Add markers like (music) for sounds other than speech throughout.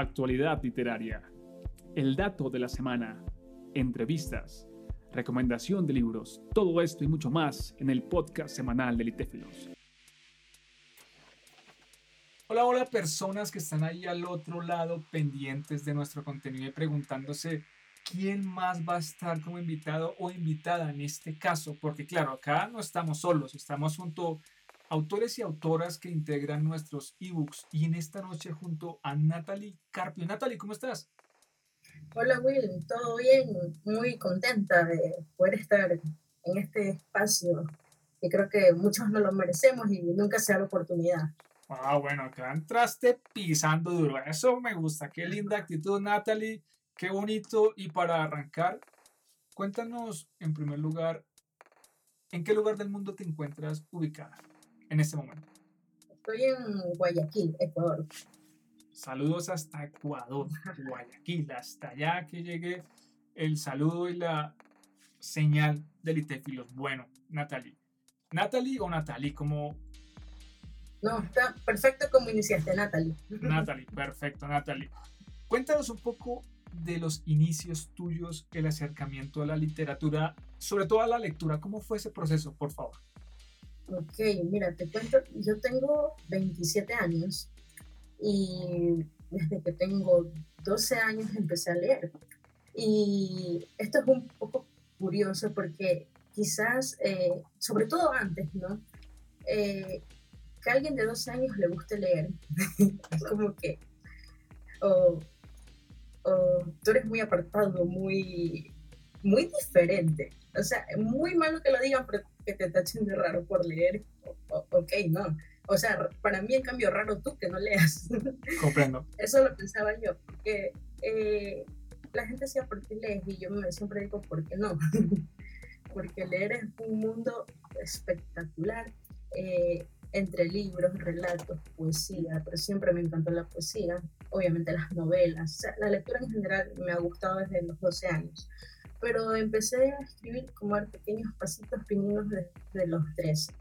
actualidad literaria, el dato de la semana, entrevistas, recomendación de libros, todo esto y mucho más en el podcast semanal de Litéfilos. Hola, hola personas que están ahí al otro lado pendientes de nuestro contenido y preguntándose quién más va a estar como invitado o invitada en este caso, porque claro, acá no estamos solos, estamos junto autores y autoras que integran nuestros ebooks y en esta noche junto a Natalie Carpio. Natalie, ¿cómo estás? Hola Will, todo bien, muy contenta de poder estar en este espacio y creo que muchos no lo merecemos y nunca se da la oportunidad. Ah, bueno, acá entraste pisando duro, eso me gusta, qué linda actitud Natalie Qué bonito. Y para arrancar, cuéntanos en primer lugar, ¿en qué lugar del mundo te encuentras ubicada en este momento? Estoy en Guayaquil, Ecuador. Saludos hasta Ecuador, (laughs) Guayaquil, hasta allá que llegue el saludo y la señal del Itefilos. Bueno, Natalie. ¿Natalie o Natalie? Como... No, está perfecto como iniciaste, Natalie. (laughs) Natalie, perfecto, Natalie. Cuéntanos un poco de los inicios tuyos, el acercamiento a la literatura, sobre todo a la lectura. ¿Cómo fue ese proceso, por favor? Ok, mira, te cuento, yo tengo 27 años y desde que tengo 12 años empecé a leer. Y esto es un poco curioso porque quizás, eh, sobre todo antes, ¿no? Eh, que a alguien de 12 años le guste leer, (laughs) es como que, tú eres muy apartado, muy, muy diferente. O sea, muy malo que lo digan, pero que te tachen de raro por leer. ok, no. O sea, para mí, en cambio, raro tú que no leas. (laughs) Comprendo. Eso lo pensaba yo, porque eh, la gente decía, ¿por qué lees? Y yo me siempre digo, ¿por qué no? (laughs) porque leer es un mundo espectacular. Eh, entre libros, relatos, poesía, pero siempre me encantó la poesía, obviamente las novelas, la lectura en general me ha gustado desde los 12 años, pero empecé a escribir como a pequeños pasitos fininos desde los 13.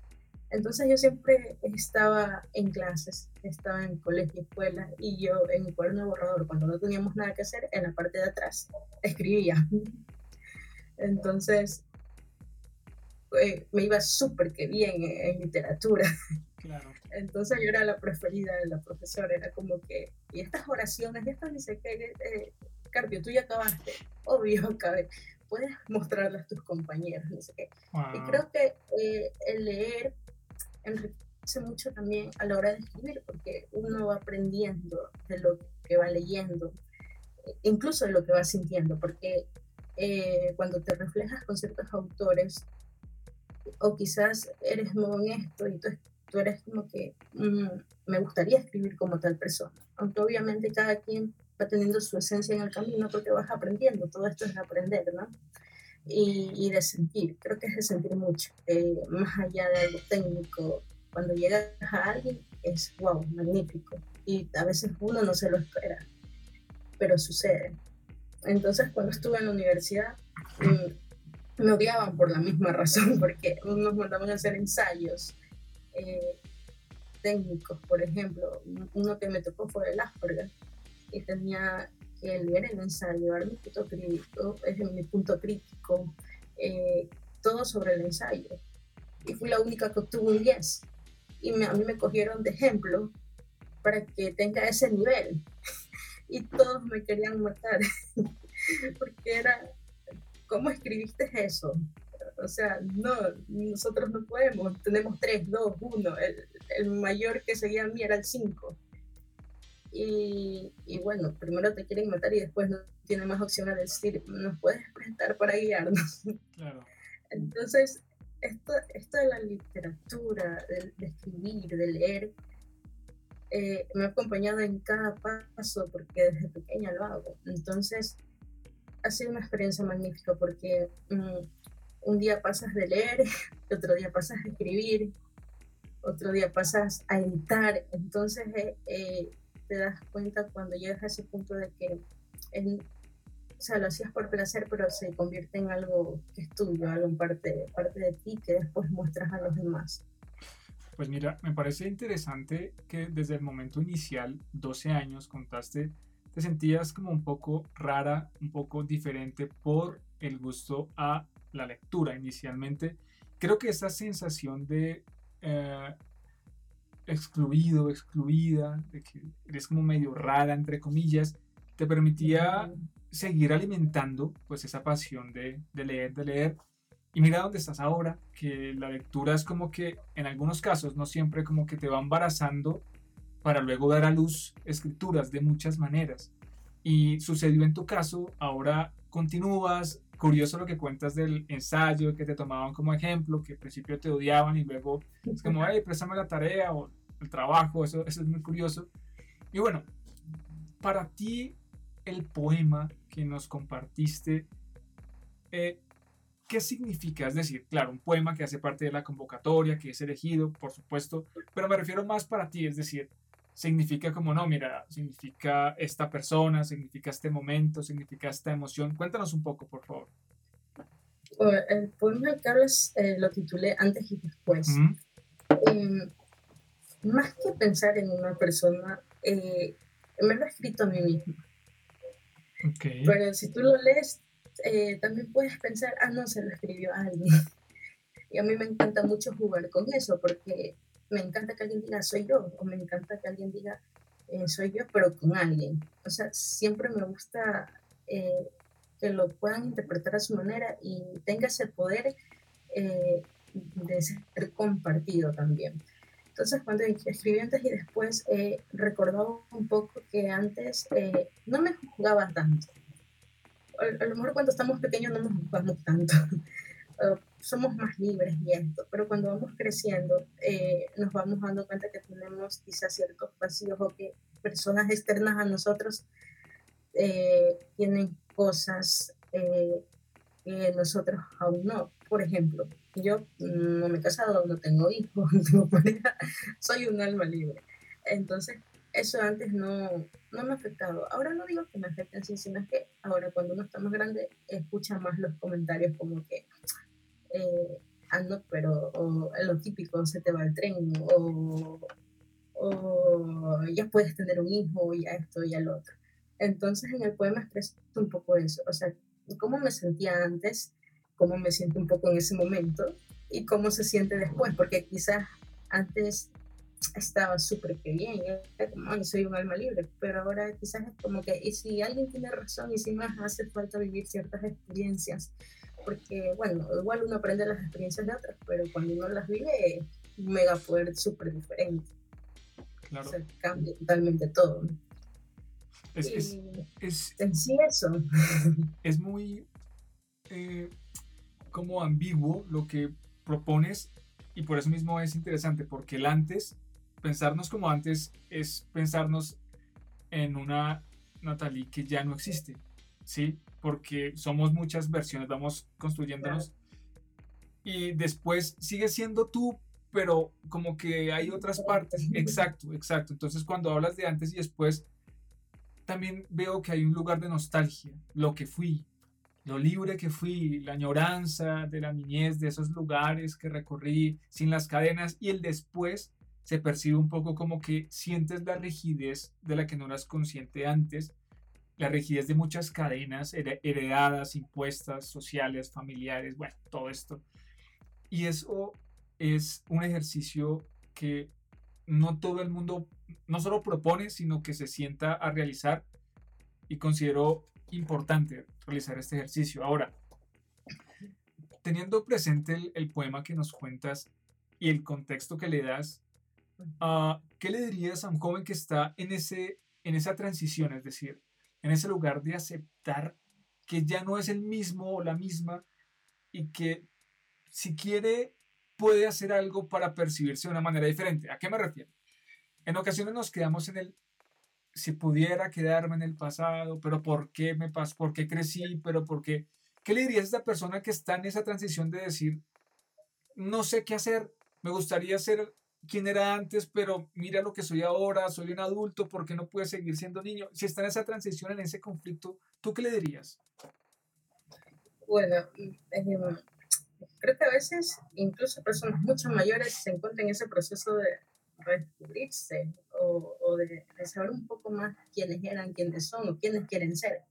Entonces yo siempre estaba en clases, estaba en colegio, escuela, y yo en mi cuaderno de borrador, cuando no teníamos nada que hacer, en la parte de atrás, escribía. Entonces eh, me iba súper que bien en, literatura. Entonces yo era la preferida de la profesora, era como que, y estas oraciones, y estas dice que, eh, Carpio, tú ya acabaste, obvio, (laughs) acabé, puedes mostrarlas a tus compañeros, no sé qué. Y creo que eh, el leer enriquece mucho también a la hora de escribir, porque uno va aprendiendo de lo que va leyendo, incluso de lo que va sintiendo, porque eh, cuando te reflejas con ciertos autores, o quizás eres muy honesto y tú, tú eres como que mm, me gustaría escribir como tal persona. Aunque obviamente cada quien va teniendo su esencia en el camino porque vas aprendiendo, todo esto es aprender, ¿no? Y, y de sentir, creo que es de sentir mucho, eh, más allá de algo técnico. Cuando llegas a alguien es wow, magnífico. Y a veces uno no se lo espera, pero sucede. Entonces, cuando estuve en la universidad, mm, me odiaban por la misma razón, (laughs) porque nos mandaban a hacer ensayos eh, técnicos, por ejemplo. Uno que me tocó fue el Asperger, y tenía que leer el ensayo, dar mi punto crítico, es mi punto crítico, eh, todo sobre el ensayo. Y fui la única que obtuvo un 10. Y a mí me cogieron de ejemplo para que tenga ese nivel. (laughs) y todos me querían matar, (laughs) porque era ¿cómo escribiste eso? O sea, no, nosotros no podemos, tenemos tres, dos, uno, el, mayor que seguía a mí era el cinco. Y, y, bueno, primero te quieren matar y después no tiene más opción a decir, nos puedes prestar para guiarnos. (laughs) Claro. Entonces, esto, esto de la literatura, de, escribir, de leer, eh, me ha acompañado en cada paso porque desde pequeña lo hago. Entonces, ha sido una experiencia magnífica porque mm, un día pasas de leer, (laughs) otro día pasas a escribir, otro día pasas a editar, entonces eh, eh, te das cuenta cuando llegas a ese punto de que o sea, lo hacías por placer, pero se convierte en algo que es tuyo, algo en parte, parte de ti que después muestras a los demás. Pues mira, me parece interesante que desde el momento inicial, 12 años, contaste te sentías como un poco rara, un poco diferente por el gusto a la lectura inicialmente. Creo que esa sensación de eh, excluido, excluida, de que eres como medio rara, entre comillas, te permitía seguir alimentando pues esa pasión de, de leer, de leer. Y mira dónde estás ahora, que la lectura es como que en algunos casos, no siempre como que te va embarazando para luego dar a luz escrituras de muchas maneras. Y sucedió en tu caso, ahora continúas, curioso lo que cuentas del ensayo que te tomaban como ejemplo, que al principio te odiaban y luego es como, hey, préstame la tarea o el trabajo, eso, eso es muy curioso. Y bueno, para ti el poema que nos compartiste, eh, ¿qué significa? Es decir, claro, un poema que hace parte de la convocatoria, que es elegido, por supuesto, pero me refiero más para ti, es decir, significa como no, mira, significa esta persona, significa este momento, significa esta emoción. Cuéntanos un poco, por favor. El poema de Carlos eh, lo titulé Antes y Después. Más que pensar en una persona, eh, me lo he escrito a mí mismo. Okay. Pero si tú lo lees, eh, también puedes pensar, ah, no, se lo escribió a alguien. (laughs) y a mí me encanta mucho jugar con eso, porque me encanta que alguien diga soy yo, o me encanta que alguien diga eh, soy yo, pero con alguien. O sea, siempre me gusta eh, que lo puedan interpretar a su manera y tenga ese poder de ser compartido también. Entonces, cuando escribí antes y después, he recordado un poco que antes no me jugaba tanto. A, lo mejor cuando estamos pequeños no nos jugamos tanto. (laughs) somos más libres y pero cuando vamos creciendo eh, nos vamos dando cuenta que tenemos quizás ciertos vacíos o que personas externas a nosotros eh, tienen cosas eh, que nosotros aún no. Por ejemplo, yo no me he casado, no tengo hijos, (laughs) no pareja, soy un alma libre. Entonces, eso antes no, no me ha afectado. Ahora no digo que me afecten, sino que ahora cuando uno está más grande escucha más los comentarios como que eh, ando, pero o, lo típico, se te va el tren, o, o ya puedes tener un hijo, ya esto, ya lo otro. Entonces en el poema expreso un poco eso, o sea, cómo me sentía antes, cómo me siento un poco en ese momento y cómo se siente después, porque quizás antes estaba súper que bien, como, soy un alma libre, pero ahora quizás es como que, y si alguien tiene razón y si más hace falta vivir ciertas experiencias porque, bueno, igual uno aprende las experiencias de otras, pero cuando uno las vive, un mega poder súper diferente. Claro. cambia totalmente todo. Es, es, es, en sí eso. (laughs) Es muy eh, como ambiguo lo que propones y por eso mismo es interesante, porque el antes, pensarnos como antes es pensarnos en una Natalie que ya no existe, ¿sí? porque somos muchas versiones, vamos construyéndonos. Y después sigue siendo tú, pero como que hay otras partes. Exacto, exacto. Entonces cuando hablas de antes y después, también veo que hay un lugar de nostalgia, lo que fui, lo libre que fui, la añoranza de la niñez, de esos lugares que recorrí sin las cadenas y el después se percibe un poco como que sientes la rigidez de la que no eras consciente antes la rigidez de muchas cadenas heredadas, impuestas, sociales, familiares, bueno, todo esto. Y eso es un ejercicio que no todo el mundo no solo propone, sino que se sienta a realizar y considero importante realizar este ejercicio. Ahora, teniendo presente el, poema que nos cuentas y el contexto que le das, uh, ¿qué le dirías a un joven que está en, ese, en esa transición? Es decir, en ese lugar de aceptar que ya no es el mismo o la misma y que si quiere puede hacer algo para percibirse de una manera diferente. ¿A qué me refiero? En ocasiones nos quedamos en el si pudiera quedarme en el pasado, pero ¿por qué me pasó? ¿Por qué crecí? ¿Pero por qué? ¿Qué le dirías a esta persona que está en esa transición de decir, no sé qué hacer, me gustaría ser quién era antes, pero mira lo que soy ahora, soy un adulto, ¿por qué no puede seguir siendo niño? Si está en esa transición, en ese conflicto, ¿tú qué le dirías? Bueno, eh, creo que a veces incluso personas mucho mayores se encuentran en ese proceso de redescubrirse o, de, saber un poco más quiénes eran, quiénes son o quiénes quieren ser.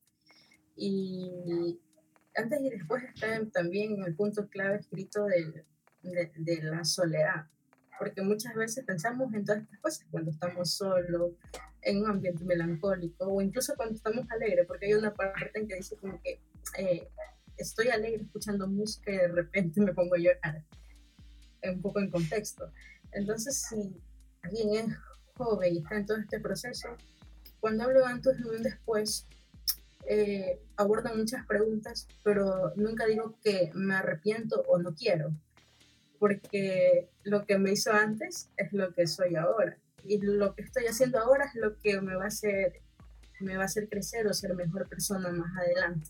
Y antes y después está también el punto clave escrito de, de, la soledad, porque muchas veces pensamos en todas estas cosas cuando estamos solos, en un ambiente melancólico o incluso cuando estamos alegres, porque hay una parte en que dice como que eh, estoy alegre escuchando música y de repente (laughs) me pongo a llorar, un poco en contexto. Entonces, si alguien es joven y está en todo este proceso, cuando hablo antes y un después, eh, abordo muchas preguntas, pero nunca digo que me arrepiento o no quiero, porque lo que me hizo antes es lo que soy ahora y lo que estoy haciendo ahora es lo que me va a hacer me va a hacer crecer o ser mejor persona más adelante.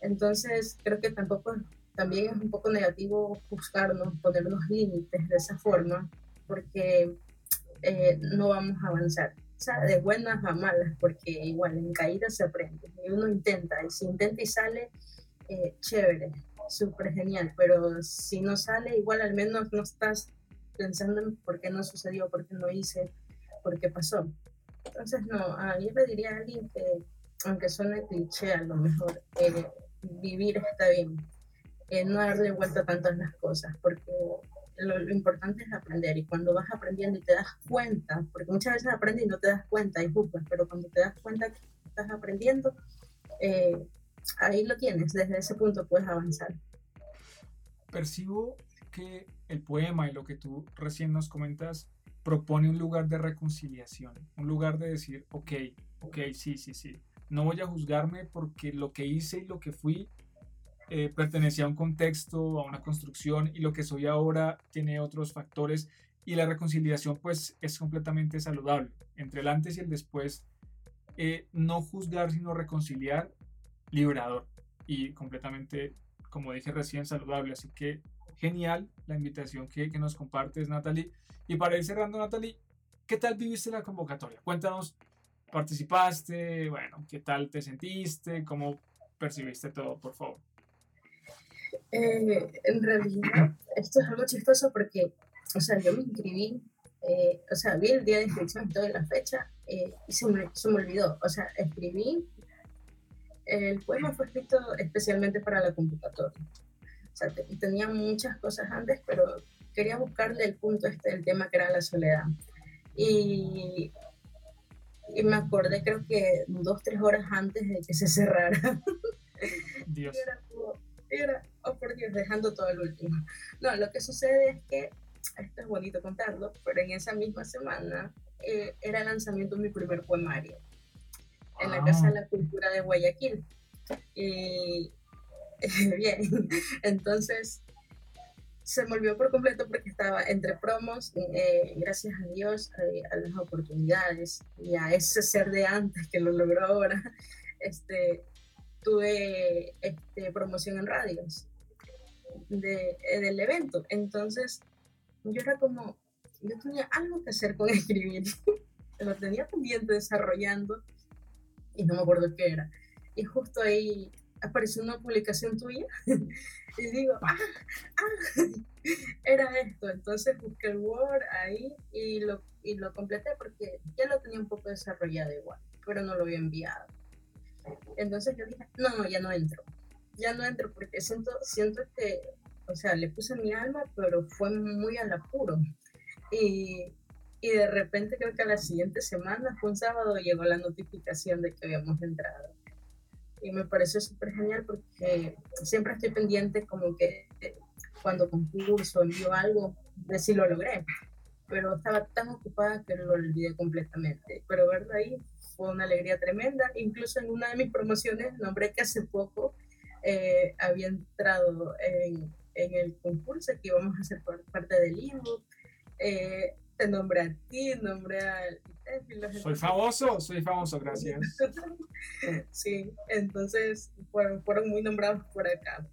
Entonces, creo que tampoco también es un poco negativo buscarnos, ponernos límites de esa forma, porque eh, no vamos a avanzar. O sea, de buenas a malas, porque igual en caídas se aprende. Y uno intenta, y si intenta y sale, eh, chévere, súper genial, pero si no sale, igual al menos no estás pensando en por qué no sucedió, por qué no hice, por qué pasó. Entonces, no, a yo le diría a alguien que, aunque suene cliché a lo mejor, eh, vivir está bien, eh, no darle vuelta tanto a las cosas, porque lo, importante es aprender y cuando vas aprendiendo y te das cuenta, porque muchas veces aprendes y no te das cuenta y juzgas, pero cuando te das cuenta que estás aprendiendo, eh, ahí lo tienes, desde ese punto puedes avanzar. Percibo que el poema y lo que tú recién nos comentas propone un lugar de reconciliación, un lugar de decir, ok, ok, sí, sí, sí, no voy a juzgarme porque lo que hice y lo que fui eh, pertenecía a un contexto, a una construcción y lo que soy ahora tiene otros factores y la reconciliación pues es completamente saludable. Entre el antes y el después, eh, no juzgar sino reconciliar, liberador y completamente, como dije recién, saludable. Así que genial la invitación que, que nos compartes, Natalie. Y para ir cerrando, Natalie, ¿qué tal viviste la convocatoria? Cuéntanos, ¿participaste? Bueno, ¿qué tal te sentiste? ¿Cómo percibiste todo, por favor? Eh, en realidad, esto es algo chistoso porque, o sea, yo me inscribí, eh, o sea, vi el día de inscripción y toda la fecha eh, y se me, se me olvidó. O sea, escribí, el poema fue escrito especialmente para la convocatoria sea, tenía muchas cosas antes, pero quería buscarle el punto este del tema que era la soledad. Y, y me acordé creo que dos, tres horas antes de que se cerrara. Dios. (laughs) era, oh por Dios, dejando todo el último. No, lo que sucede es que, esto es bonito contarlo, pero en esa misma semana eh, era el lanzamiento de mi primer poemario en la Casa de la Cultura de Guayaquil. Y, (laughs) bien. Entonces, se me olvidó por completo porque estaba entre promos, eh, gracias a Dios, eh, a las oportunidades y a ese ser de antes que lo logró ahora, este, tuve este, promoción en radios de, eh, del evento. Entonces, yo era como, yo tenía algo que hacer con (laughs) escribir, lo tenía pendiente desarrollando y no me acuerdo qué era. Y justo ahí apareció una publicación tuya (laughs) y digo, ah, ah, (laughs) era esto. Entonces busqué el Word ahí y lo, y lo completé porque ya lo tenía un poco desarrollado igual, pero no lo había enviado. Entonces yo dije, no, ya no entro. Ya no entro porque siento, siento que, o sea, le puse mi alma, pero fue muy al apuro. Y, y de repente creo que a la siguiente semana, fue un sábado, llegó la notificación de que habíamos entrado y me pareció súper genial porque siempre estoy pendiente como que eh, cuando concurso, envío algo, de si lo logré, pero estaba tan ocupada que lo olvidé completamente. Pero verlo ahí fue una alegría tremenda. Incluso en una de mis promociones nombré que hace poco eh, había entrado en, en, el concurso que íbamos a hacer parte del libro. Eh, te nombré a ti, nombré al soy famoso, soy famoso, gracias. (laughs) sí, entonces fueron, fueron muy nombrados por acá.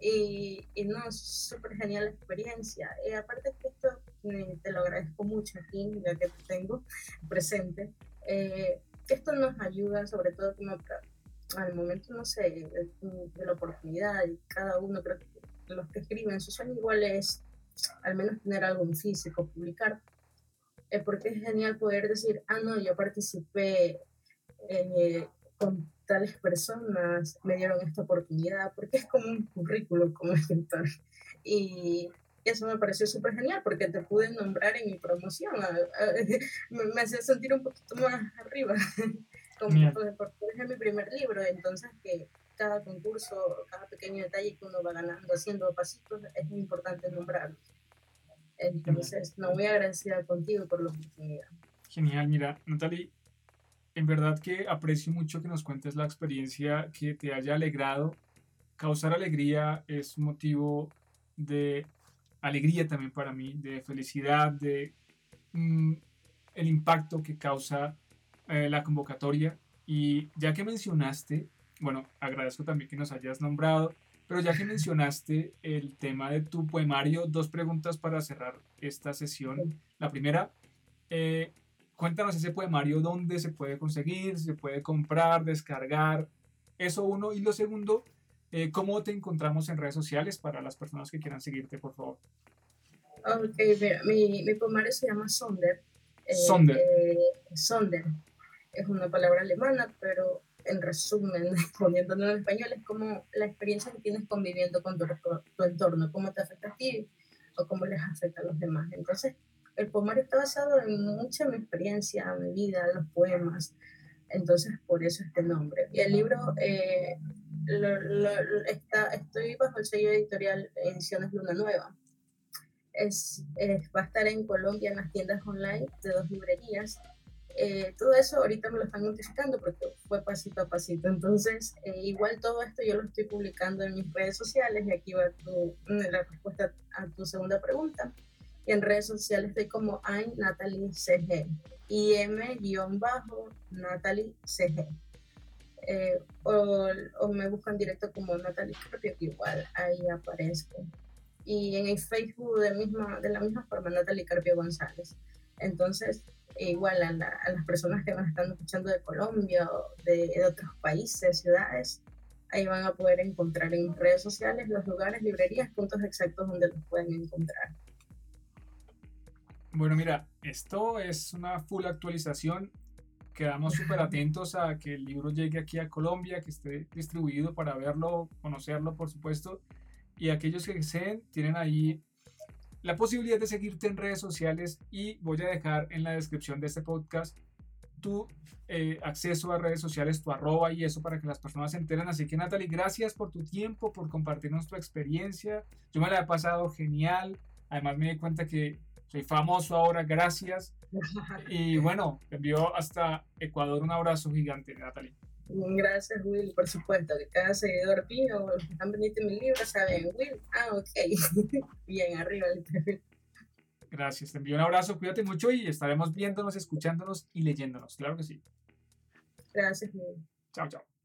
Y, y no, súper genial la experiencia. Y aparte que esto eh, te lo agradezco mucho aquí, ya que te tengo presente, eh, esto nos ayuda sobre todo como al momento, no sé, de, de, la oportunidad y cada uno, creo que los que escriben, su sueño igual es al menos tener algo en físico, publicar eh, porque es genial poder decir, ah, no, yo participé eh, con tales personas, me dieron esta oportunidad, porque es como un currículum como escritor. Y eso me pareció súper genial porque te pude nombrar en mi promoción. (laughs) me, hacía sentir un poquito más arriba, (laughs) como porque es mi primer libro, entonces que cada concurso, cada pequeño detalle que uno va ganando haciendo pasitos, es muy importante nombrarlo. Entonces, no voy agradecida contigo por la oportunidad. Genial, mira, Natalie, en verdad que aprecio mucho que nos cuentes la experiencia que te haya alegrado. Causar alegría es un motivo de alegría también para mí, de felicidad, de mm, el impacto que causa eh, la convocatoria. Y ya que mencionaste, bueno, agradezco también que nos hayas nombrado, pero ya que (laughs) mencionaste el tema de tu poemario, dos preguntas para cerrar esta sesión. La primera, eh, cuéntanos ese poemario, dónde se puede conseguir, se puede comprar, descargar, eso uno. Y lo segundo, eh, ¿cómo te encontramos en redes sociales para las personas que quieran seguirte, por favor? Ok, mira, mi, mi poemario se llama Sonder. Eh, Sonder. Sonder. Es una palabra alemana, pero en resumen, (laughs) poniéndolo en español, es como la experiencia que tienes conviviendo con tu, tu, entorno, cómo te afecta a ti o cómo les afecta a los demás. Entonces, el poemario está basado en mucha mi experiencia, mi vida, los poemas. Entonces, por eso este nombre. Y el libro, eh, está, estoy bajo el sello editorial Ediciones Luna Nueva. Es, va a estar en Colombia en las tiendas online de dos librerías eh, todo eso ahorita me lo están notificando porque fue pasito a pasito. Entonces, eh, igual todo esto yo lo estoy publicando en mis redes sociales y aquí va tu, la respuesta a tu segunda pregunta. Y en redes sociales estoy como I'm Natalie CG, IM-Natalie CG. Eh, o, o, me buscan directo como Natalie Carpio, igual ahí aparezco. Y en el Facebook de, misma, de la misma forma, Natalie Carpio González. Entonces, igual a, las personas que van a estar escuchando de Colombia o de, otros países, ciudades, ahí van a poder encontrar en redes sociales los lugares, librerías, puntos exactos donde los pueden encontrar. Bueno, mira, esto es una full actualización. Quedamos súper atentos a que el libro llegue aquí a Colombia, que esté distribuido para verlo, conocerlo, por supuesto. Y aquellos que deseen, tienen ahí la posibilidad de seguirte en redes sociales y voy a dejar en la descripción de este podcast tu eh, acceso a redes sociales, tu arroba y eso para que las personas se enteren. Así que Natalie, gracias por tu tiempo, por compartirnos tu experiencia. Yo me la he pasado genial. Además me di cuenta que soy famoso ahora, gracias. Y bueno, te envío hasta Ecuador un abrazo gigante, Natalie. Gracias, Will, por supuesto, que cada seguidor mío, que están vendiendo mi libro, saben, Will, ah, ok, (laughs) bien, arriba. Gracias, te envío un abrazo, cuídate mucho y estaremos viéndonos, escuchándonos y leyéndonos, claro que sí. Gracias, Will. Chao, chao.